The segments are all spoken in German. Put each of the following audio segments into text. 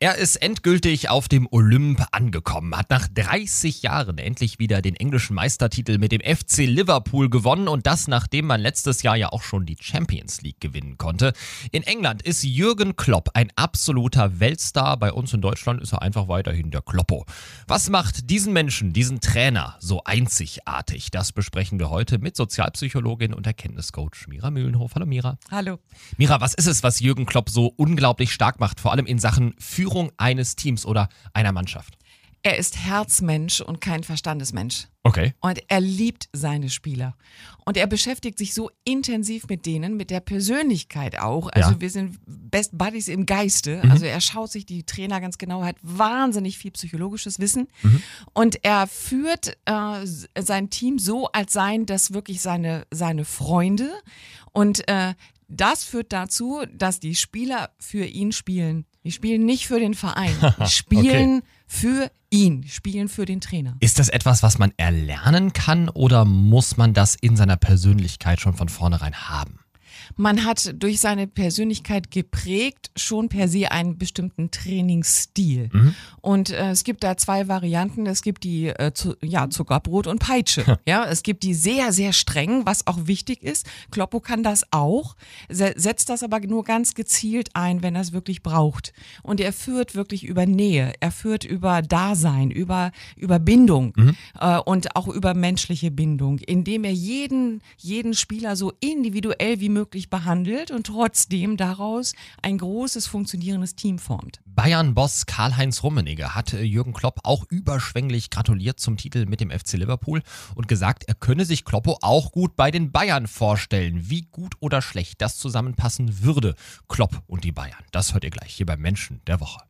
Er ist endgültig auf dem Olymp angekommen, hat nach 30 Jahren endlich wieder den englischen Meistertitel mit dem FC Liverpool gewonnen und das nachdem man letztes Jahr ja auch schon die Champions League gewinnen konnte. In England ist Jürgen Klopp ein absoluter Weltstar, bei uns in Deutschland ist er einfach weiterhin der Kloppo. Was macht diesen Menschen, diesen Trainer so einzigartig? Das besprechen wir heute mit Sozialpsychologin und Erkenntniscoach Mira Mühlenhof. Hallo Mira. Hallo. Mira, was ist es, was Jürgen Klopp so unglaublich stark macht, vor allem in Sachen Führung? Führung eines Teams oder einer Mannschaft? Er ist Herzmensch und kein Verstandesmensch. Okay. Und er liebt seine Spieler. Und er beschäftigt sich so intensiv mit denen, mit der Persönlichkeit auch. Also ja. wir sind Best Buddies im Geiste. Mhm. Also er schaut sich die Trainer ganz genau, hat wahnsinnig viel psychologisches Wissen. Mhm. Und er führt äh, sein Team so, als seien das wirklich seine, seine Freunde. Und äh, das führt dazu, dass die Spieler für ihn spielen. Die spielen nicht für den Verein. Die spielen okay. für ihn, spielen für den Trainer. Ist das etwas, was man erlernen kann oder muss man das in seiner Persönlichkeit schon von vornherein haben? Man hat durch seine Persönlichkeit geprägt schon per se einen bestimmten Trainingsstil. Mhm. Und äh, es gibt da zwei Varianten. Es gibt die äh, zu, ja, Zuckerbrot und Peitsche. ja, es gibt die sehr, sehr streng, was auch wichtig ist. Kloppo kann das auch, setzt das aber nur ganz gezielt ein, wenn er es wirklich braucht. Und er führt wirklich über Nähe, er führt über Dasein, über, über Bindung mhm. äh, und auch über menschliche Bindung, indem er jeden, jeden Spieler so individuell wie möglich wirklich behandelt und trotzdem daraus ein großes funktionierendes Team formt. Bayern-Boss Karl-Heinz Rummenigge hat äh, Jürgen Klopp auch überschwänglich gratuliert zum Titel mit dem FC Liverpool und gesagt, er könne sich Kloppo auch gut bei den Bayern vorstellen. Wie gut oder schlecht das zusammenpassen würde, Klopp und die Bayern. Das hört ihr gleich hier beim Menschen der Woche.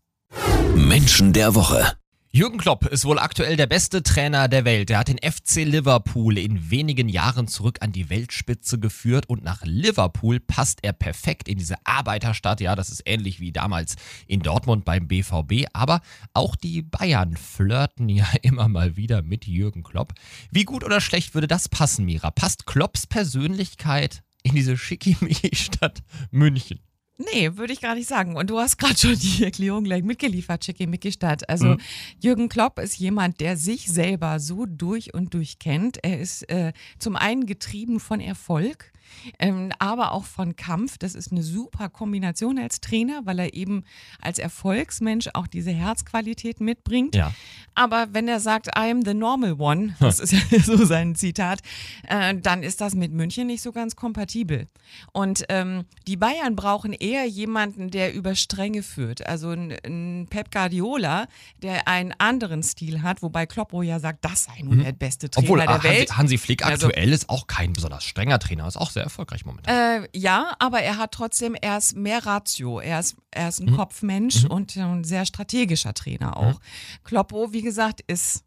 Menschen der Woche. Jürgen Klopp ist wohl aktuell der beste Trainer der Welt. Er hat den FC Liverpool in wenigen Jahren zurück an die Weltspitze geführt und nach Liverpool passt er perfekt in diese Arbeiterstadt. Ja, das ist ähnlich wie damals in Dortmund beim BVB, aber auch die Bayern flirten ja immer mal wieder mit Jürgen Klopp. Wie gut oder schlecht würde das passen, Mira? Passt Klopps Persönlichkeit in diese Schickimicki-Stadt München? Nee, würde ich gar nicht sagen. Und du hast gerade schon die Erklärung gleich mitgeliefert, Schickimicki Stadt. Also mhm. Jürgen Klopp ist jemand, der sich selber so durch und durch kennt. Er ist äh, zum einen getrieben von Erfolg ähm, aber auch von Kampf. Das ist eine super Kombination als Trainer, weil er eben als Erfolgsmensch auch diese Herzqualität mitbringt. Ja. Aber wenn er sagt, I am the normal one, das ist ja so sein Zitat, äh, dann ist das mit München nicht so ganz kompatibel. Und ähm, die Bayern brauchen eher jemanden, der über Stränge führt. Also ein, ein Pep Guardiola, der einen anderen Stil hat, wobei Kloppo ja sagt, das sei nun mhm. der beste Trainer Obwohl, der Hansi, Welt. Hansi Flick also, aktuell ist auch kein besonders strenger Trainer, ist auch sehr erfolgreich momentan. Äh, ja, aber er hat trotzdem, er ist mehr Ratio. Er ist, er ist ein mhm. Kopfmensch mhm. und ein sehr strategischer Trainer auch. Mhm. Kloppo, wie gesagt, ist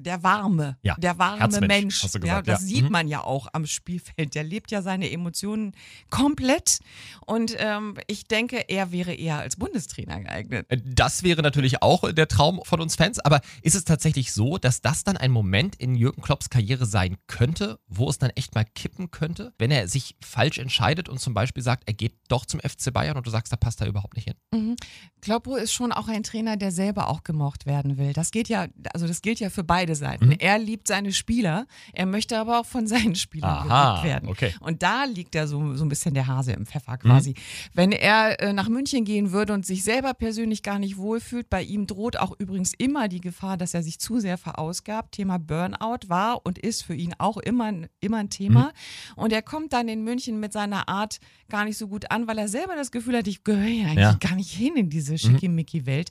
der warme, ja, der warme Mensch. Gesagt, ja, das ja. sieht mhm. man ja auch am Spielfeld. Der lebt ja seine Emotionen komplett. Und ähm, ich denke, er wäre eher als Bundestrainer geeignet. Äh, das wäre natürlich auch der Traum von uns Fans. Aber ist es tatsächlich so, dass das dann ein Moment in Jürgen Klopps Karriere sein könnte, wo es dann echt mal kippen könnte, wenn er sich falsch entscheidet und zum Beispiel sagt, er geht doch zum FC Bayern und du sagst, da passt er überhaupt nicht hin? Mhm. Kloppo ist schon auch ein Trainer, der selber auch gemocht werden will. Das geht ja, also das gilt ja für beide beide Seiten. Mhm. Er liebt seine Spieler, er möchte aber auch von seinen Spielern geliebt werden. Okay. Und da liegt ja so, so ein bisschen der Hase im Pfeffer quasi. Mhm. Wenn er äh, nach München gehen würde und sich selber persönlich gar nicht wohlfühlt, bei ihm droht auch übrigens immer die Gefahr, dass er sich zu sehr verausgabt. Thema Burnout war und ist für ihn auch immer, immer ein Thema. Mhm. Und er kommt dann in München mit seiner Art gar nicht so gut an, weil er selber das Gefühl hat, ich gehöre ja eigentlich ja. gar nicht hin in diese mhm. schickimicki-Welt.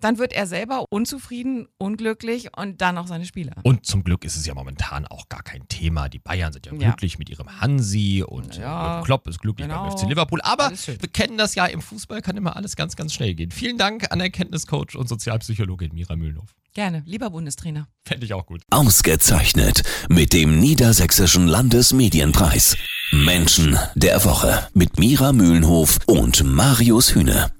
Dann wird er selber unzufrieden, unglücklich und dann auch seine Spieler. Und zum Glück ist es ja momentan auch gar kein Thema. Die Bayern sind ja, ja. glücklich mit ihrem Hansi und ja, Klopp ist glücklich genau. beim FC Liverpool. Aber wir kennen das ja, im Fußball kann immer alles ganz, ganz schnell gehen. Vielen Dank an Erkenntniscoach und Sozialpsychologin Mira Mühlenhof. Gerne, lieber Bundestrainer. Fände ich auch gut. Ausgezeichnet mit dem Niedersächsischen Landesmedienpreis. Menschen der Woche mit Mira Mühlenhof und Marius Hühne.